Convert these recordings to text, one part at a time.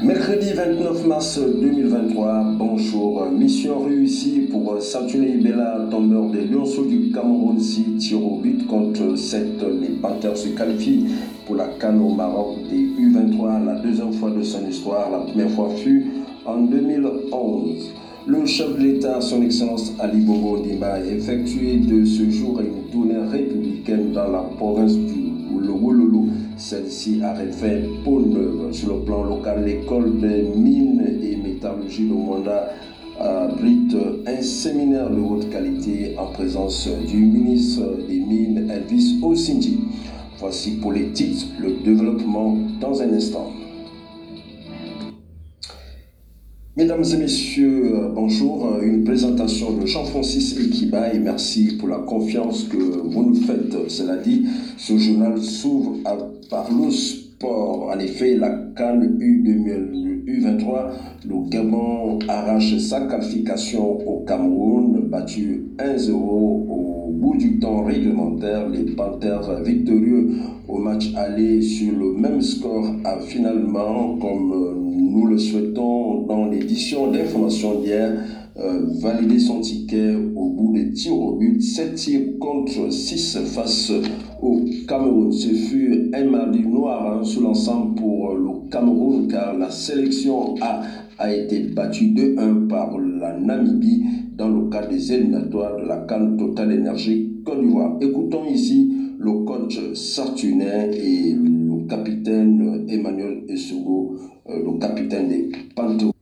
Mercredi 29 mars 2023, bonjour. Mission réussie pour Saturné Bella, tombeur des Lionceaux du Cameroun, si tir au but contre 7. Les Panthers se qualifient pour la Cannes au Maroc des U23, la deuxième fois de son histoire. La première fois fut en 2011. Le chef de l'État, son Excellence Ali Bongo Ndimba, a effectué de ce jour une tournée républicaine dans la province du. Celle-ci a refait peau neuve. Sur le plan local, l'école des mines et métallurgie de Monda abrite un séminaire de haute qualité en présence du ministre des Mines Elvis Osindi. Voici pour les titres, le développement dans un instant. Mesdames et messieurs, euh, bonjour. Une présentation de Jean-Francis et merci pour la confiance que vous nous faites. Cela dit, ce journal s'ouvre par le sport. En effet, la Cannes U23, le Gabon arrache sa qualification au Cameroun, battu 1-0 au bout du temps réglementaire. Les Panthers victorieux au match aller sur le même score a finalement, comme nous le souhaitons dans l'édition d'information d'hier, euh, valider son ticket au bout des tirs au but. 7 tirs contre 6 face au Cameroun. Ce fut un mardi noir hein, sous l'ensemble pour le Cameroun car la sélection A a été battue 2-1 par la Namibie dans le cadre des éliminatoires de la Cannes Total Énergie Côte d'Ivoire. Écoutons ici le coach Sartunet et le capitaine Emmanuel Essogo, euh, le capitaine des Panthers.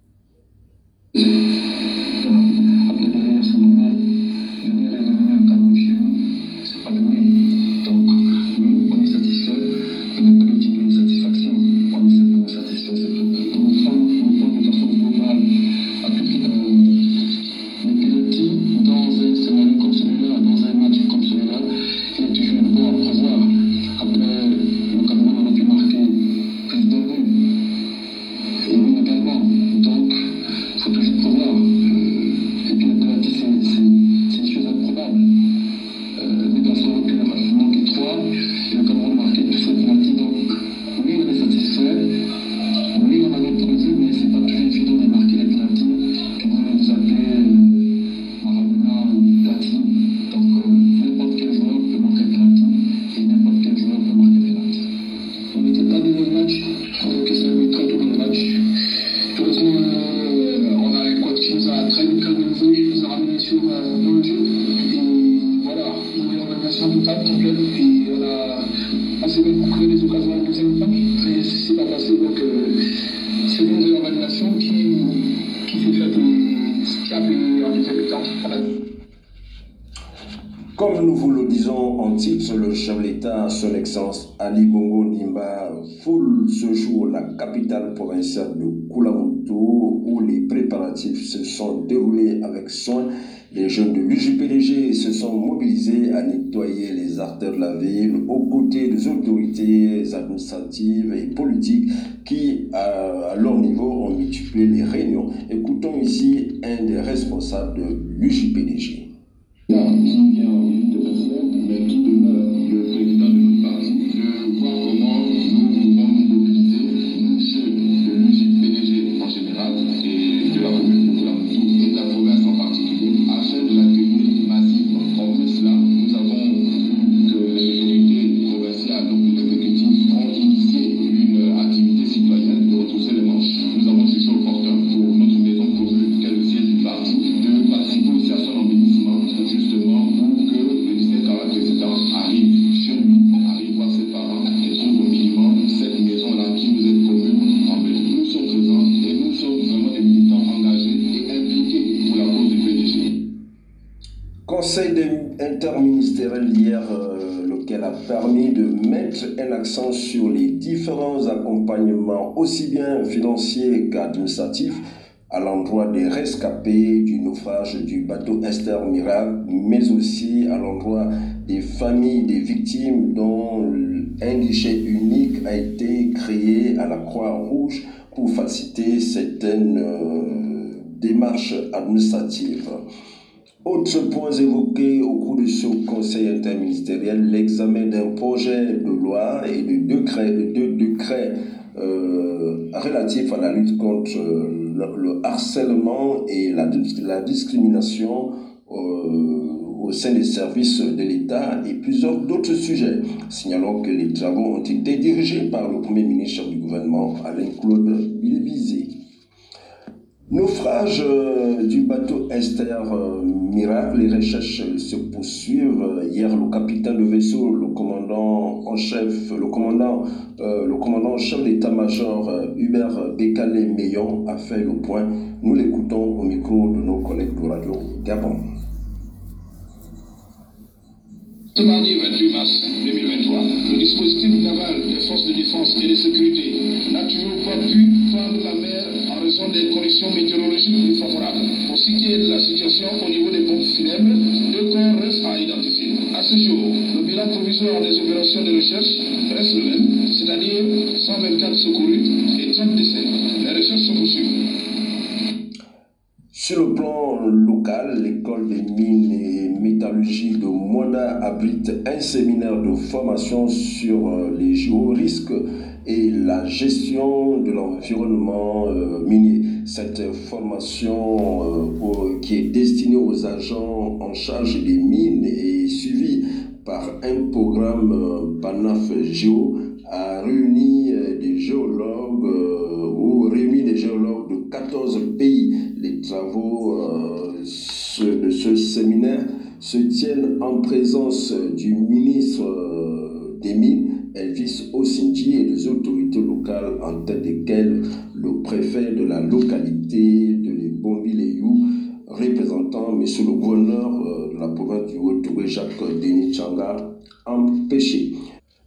Titre, le chef de l'État, son Excellence Ali Bongo Nimba, foule ce jour la capitale provinciale de Kulamutu où les préparatifs se sont déroulés avec soin. Les jeunes de l'UJPDG se sont mobilisés à nettoyer les artères de la ville aux côtés des autorités administratives et politiques qui, à leur niveau, ont multiplié les réunions. Écoutons ici un des responsables de l'UJPDG. Aussi bien financiers qu'administratifs, à l'endroit des rescapés du naufrage du bateau Esther Miracle, mais aussi à l'endroit des familles des victimes dont un guichet unique a été créé à la Croix-Rouge pour faciliter certaines euh, démarches administratives. Autres points évoqués au cours de ce conseil interministériel, l'examen d'un projet de loi et de décret, de euh, relatif à la lutte contre le, harcèlement et la, la discrimination au sein des services de l'État et plusieurs d'autres sujets. Signalons que les travaux ont été dirigés par le Premier ministre du gouvernement, Alain-Claude Bilbizé. Naufrage euh, du bateau Esther euh, Miracle, les recherches se poursuivent. Hier, le capitaine de vaisseau, le commandant en chef, le commandant, euh, le commandant chef d'état-major Hubert Bécalé Meillon a fait le point. Nous l'écoutons au micro de nos collègues de Radio Gabon. Ce mardi 28 mars 2023, le dispositif naval des forces de défense et de sécurité n'a toujours pas pu prendre la mer raison des conditions météorologiques défavorables. Pour ce qui est de la situation au niveau des pompes funèbres, deux corps restent à identifier. À ce jour, le bilan provisoire des opérations de recherche reste le même, c'est-à-dire 124 secourus et 30 décès. Les recherches sont poursuivies. Sur le plan local, l'école des mines et métallurgie de Moina abrite un séminaire de formation sur euh, les géorisques et la gestion de l'environnement euh, minier. Cette formation euh, qui est destinée aux agents en charge des mines est suivie par un programme PANAF Géo a réuni des géologues ou réuni des géologues de 14 pays. Les travaux de ce séminaire se tiennent en présence du ministre des Mines Elvis Osinji et des autorités locales en tête desquelles le préfet de la localité de Lebombi-Leyou, représentant M. le gouverneur euh, de la province du Haut-Touré, Jacques Denis Changa, empêché.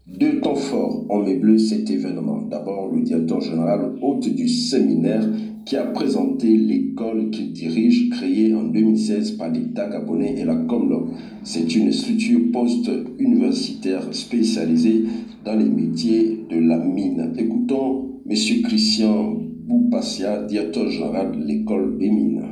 Deux temps forts ont meublé cet événement. D'abord, le directeur général hôte du séminaire qui a présenté l'école qu'il dirige, créée en 2016 par l'État gabonais et la Comlog. C'est une structure post-universitaire spécialisée dans les métiers de la mine. Écoutons M. Christian Boupassia, directeur général de l'école des mines.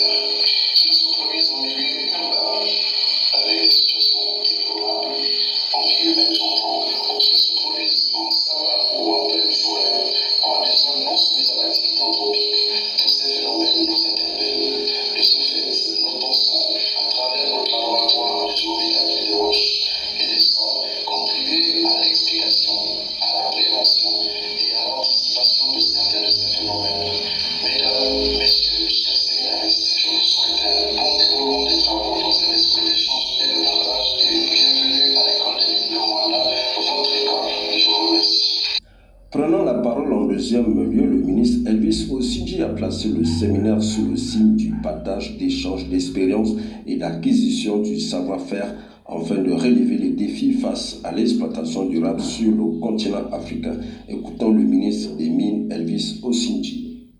just for the reason that we can about. I think it's just Le séminaire sous le signe du partage, d'échange d'expériences et d'acquisition du savoir-faire afin de relever les défis face à l'exploitation durable sur le continent africain. Écoutons le ministre des Mines, Elvis Osinji.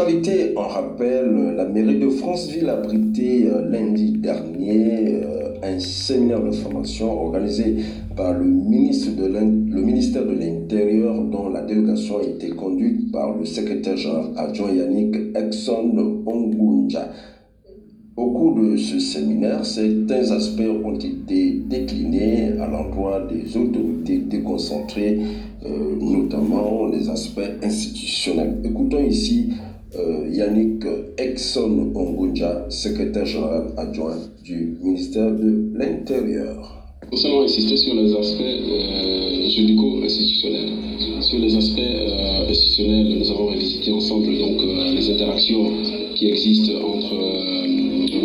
Actualité, on rappelle, la mairie de Franceville a abrité euh, lundi dernier euh, un séminaire de formation organisé par le, ministère de l'Intérieur dont la délégation a été conduite par le secrétaire général adjoint Yannick Exxon Ongunja. Au cours de ce séminaire, certains aspects ont été déclinés à l'endroit des autorités déconcentrées, euh, notamment les aspects institutionnels. Écoutons ici euh, Yannick Exxon Ongunja, secrétaire général adjoint du ministère de l'Intérieur. Allons insister sur les aspects euh, juridico-institutionnels. Sur les aspects institutionnels, nous avons revisité ensemble donc, les interactions qui existent entre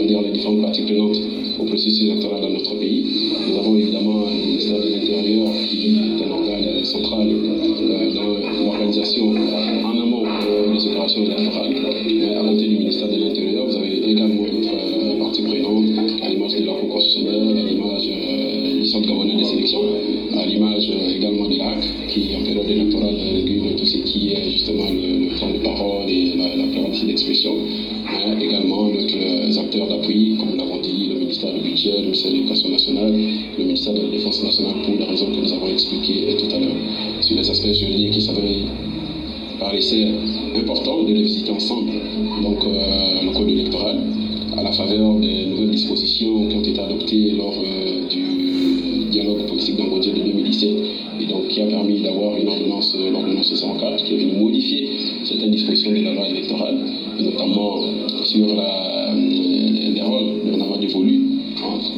dire, les différentes parties prenantes au processus électoral dans notre pays. Nous avons évidemment le ministère de l'Intérieur qui est un organe central euh, dans l'organisation en Mais à côté du ministère de l'Intérieur, vous avez également d'autres euh, parties prenantes, à l'image de la Cour constitutionnelle, à l'image euh, du Centre gabonais des élections, à l'image également de l'AC, qui en période électorale régule tout ce qui est justement le, temps de parole et la, la d'expression. également d'autres acteurs d'appui, comme nous l'avons dit, le ministère du budget, le ministère de l'éducation nationale, le ministère de la défense nationale, pour les raisons que nous avons expliquées tout à l'heure. Sur les aspects juridiques, il s'avère paraissait important de les visiter ensemble. Donc, euh, le code électoral, à la faveur des nouvelles dispositions qui ont été adoptées lors euh, du dialogue politique d'Angodier de 2017, et donc qui a permis d'avoir une ordonnance, euh, l'ordonnance 104, qui est venue modifier certaines dispositions de la loi électorale, notamment sur la, les rôles bien dévolus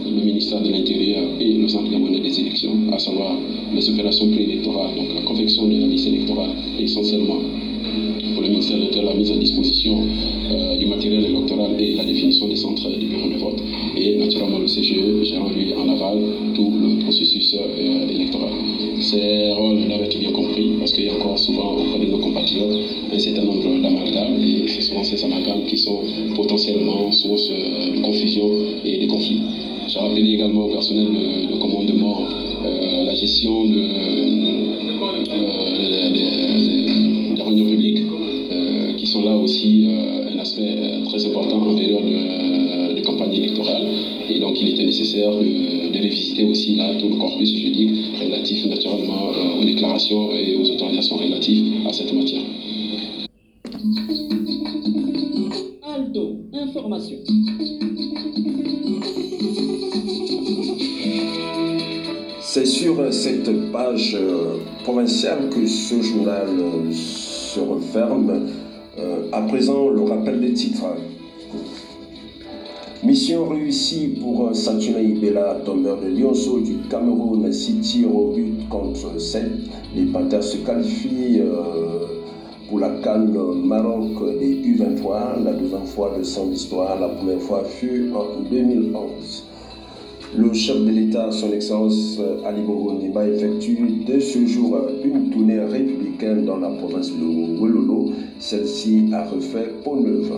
le ministère de l'Intérieur et le Centre gabonais des élections, à savoir les opérations préélectorales, donc la confection de la liste électorale, essentiellement pour le ministère de l'Intérieur, la mise à disposition euh, du matériel électoral et la définition des centres du bureau de vote, et naturellement le CGE gérant lui en aval tout le processus euh, électoral. Ces rôles doivent être bien compris parce qu'il y a encore souvent auprès de nos compatriotes un certain nombre d'amalgames et c'est souvent ces amalgames qui sont potentiellement Également au personnel de, commandement euh, la gestion de, euh, des réunions publiques qui sont là aussi un aspect très important en période de, campagne électorale et donc il était nécessaire de révisiter aussi là tout le corpus juridique relatif naturellement aux déclarations et aux autorisations relatives à cette matière. Sur cette page euh, provinciale que ce journal euh, se referme. Euh, à présent, le rappel des titres. Mission réussie pour Saturne Ibela, tombeur de Lyonceau du Cameroun, 6 tirs au but contre 7. Les Panthers se qualifient pour la Cannes Maroc des U23, la deuxième fois de son histoire. La première fois fut en 2011. Le chef de l'État, son Excellence Ali Bongo Ndimba, effectue de ce jour une tournée républicaine dans la province de Wololo. Celle-ci a refait peau neuve.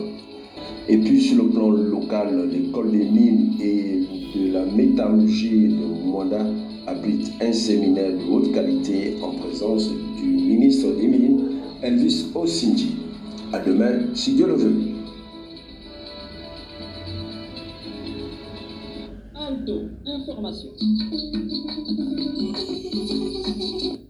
Et puis sur le plan local, l'école des mines et de la métallurgie de Mwanda abrite un séminaire de haute qualité en présence du ministre des Mines, Elvis Osinji. À demain, si Dieu le veut. Information.